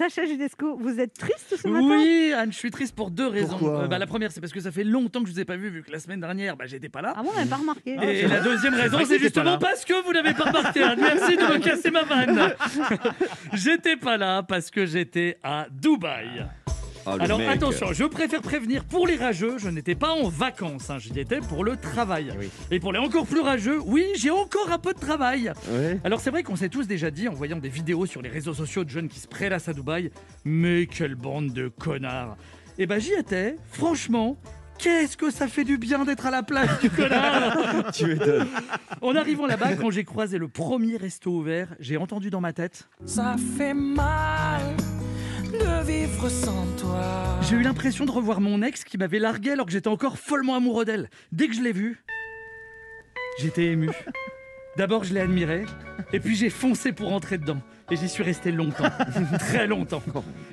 Sacha Judesco, vous êtes triste ce matin? Oui, Anne, je suis triste pour deux raisons. Pourquoi? Euh, bah, la première, c'est parce que ça fait longtemps que je vous ai pas vu, vu que la semaine dernière, bah, j'étais pas là. Ah bon, on n'avait pas remarqué. Et la deuxième raison, c'est justement parce que vous n'avez pas remarqué. Anne. Merci de me casser ma vanne. j'étais pas là parce que j'étais à Dubaï. Ah, Alors mec. attention, je préfère prévenir pour les rageux, je n'étais pas en vacances, hein, j'y étais pour le travail. Oui. Et pour les encore plus rageux, oui, j'ai encore un peu de travail. Alors c'est vrai qu'on s'est tous déjà dit en voyant des vidéos sur les réseaux sociaux de jeunes qui se prélassent à Dubaï, mais quelle bande de connards. Et ben j'y étais, franchement. Qu'est-ce que ça fait du bien d'être à la place du connard Tu m'étonnes. En arrivant là-bas, quand j'ai croisé le premier resto ouvert, j'ai entendu dans ma tête Ça fait mal de vivre sans toi. J'ai eu l'impression de revoir mon ex qui m'avait largué alors que j'étais encore follement amoureux d'elle. Dès que je l'ai vue, j'étais ému. D'abord, je l'ai admirée, et puis j'ai foncé pour entrer dedans. Et j'y suis resté longtemps, très longtemps.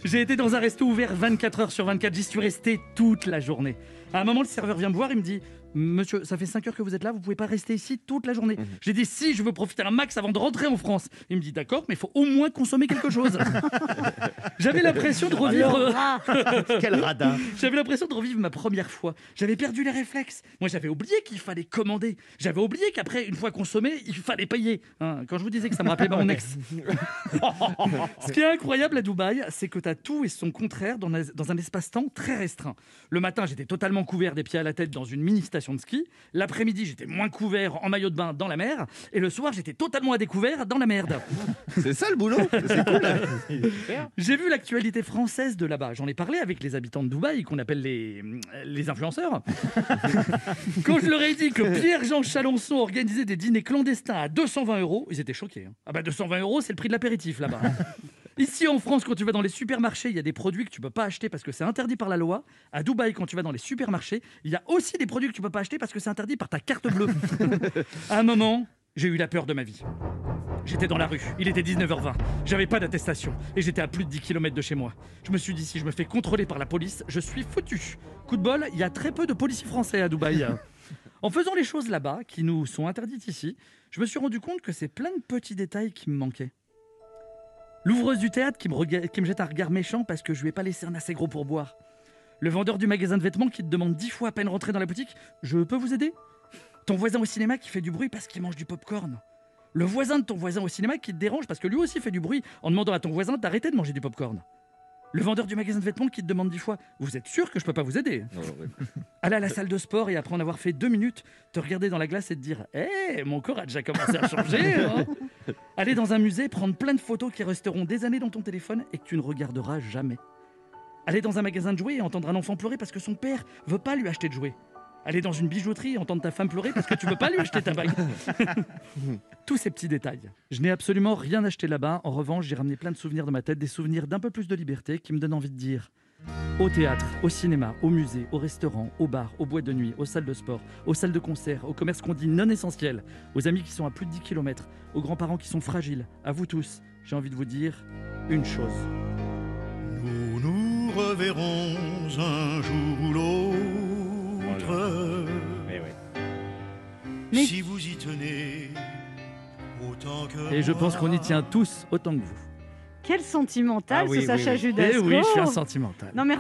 J'ai été dans un resto ouvert 24 heures sur 24, j'y suis resté toute la journée. À un moment, le serveur vient me voir, il me dit Monsieur, ça fait 5 heures que vous êtes là, vous pouvez pas rester ici toute la journée. J'ai dit Si, je veux profiter un max avant de rentrer en France. Il me dit D'accord, mais il faut au moins consommer quelque chose. J'avais l'impression de revivre. Ah, Quel radin. J'avais l'impression de revivre ma première fois. J'avais perdu les réflexes. Moi, j'avais oublié qu'il fallait commander. J'avais oublié qu'après, une fois consommé, il fallait payer. Hein, quand je vous disais que ça me rappelait mon ex. Ce qui est incroyable à Dubaï, c'est que tu as tout et son contraire dans, un- dans un espace-temps très restreint. Le matin, j'étais totalement couvert des pieds à la tête dans une mini station de ski. L'après-midi, j'étais moins couvert en maillot de bain dans la mer. Et le soir, j'étais totalement à découvert dans la merde. C'est ça le boulot. C'est cool. J'ai vu l'actualité française de là-bas. J'en ai parlé avec les habitants de Dubaï, qu'on appelle les, les influenceurs. Quand je leur ai dit que Pierre-Jean Chalençon organisait des dîners clandestins à 220 euros, ils étaient choqués. hein. Ah bah 220 euros, c'est le prix de l'apéritif là-bas. Ici en France, quand tu vas dans les supermarchés, il y a des produits que tu peux pas acheter parce que c'est interdit par la loi. À Dubaï, quand tu vas dans les supermarchés, il y a aussi des produits que tu peux pas acheter parce que c'est interdit par ta carte bleue. à un moment, j'ai eu la peur de ma vie. J'étais dans la rue, il était 19h20, j'avais pas d'attestation et j'étais à plus de 10 km de chez moi. Je me suis dit, si je me fais contrôler par la police, je suis foutu. Coup de bol, il y a très peu de policiers français à Dubaï. en faisant les choses là-bas, qui nous sont interdites ici, je me suis rendu compte que c'est plein de petits détails qui me manquaient. L'ouvreuse du théâtre qui me, jette un regard méchant parce que je lui ai pas laissé un assez gros pourboire. Le vendeur du magasin de vêtements qui te demande dix fois à peine rentrer dans la boutique Je peux vous aider? Ton voisin au cinéma qui fait du bruit parce qu'il mange du popcorn. Le voisin de ton voisin au cinéma qui te dérange parce que lui aussi fait du bruit en demandant à ton voisin d'arrêter de manger du popcorn. Le vendeur du magasin de vêtements qui te demande dix fois Vous êtes sûr que je peux pas vous aider? Aller à la salle de sport et après en avoir fait deux minutes, te regarder dans la glace et te dire Hé, mon corps a déjà commencé à changer. hein. Aller dans un musée, prendre plein de photos qui resteront des années dans ton téléphone et que tu ne regarderas jamais. Aller dans un magasin de jouets et entendre un enfant pleurer parce que son père veut pas lui acheter de jouets. Aller dans une bijouterie et entendre ta femme pleurer parce que tu veux pas lui acheter ta bague. Tous ces petits détails. Je n'ai absolument rien acheté là-bas. En revanche, j'ai ramené plein de souvenirs dans ma tête, des souvenirs d'un peu plus de liberté qui me donnent envie de dire au théâtre, au cinéma, au musée, au restaurant, au bar, aux boîtes de nuit, aux salles de sport, aux salles de concert, aux commerces qu'on dit non essentiels, aux amis qui sont à plus de 10 km, aux grands-parents qui sont fragiles, à vous tous, j'ai envie de vous dire une chose. Nous nous reverrons un Mais- Si vous y tenez autant que Et je pense qu'on y tient tous autant que vous. quel sentimental Ah oui, ce Sacha oui, oui. Judasco Eh oui, je suis un sentimental. Non mais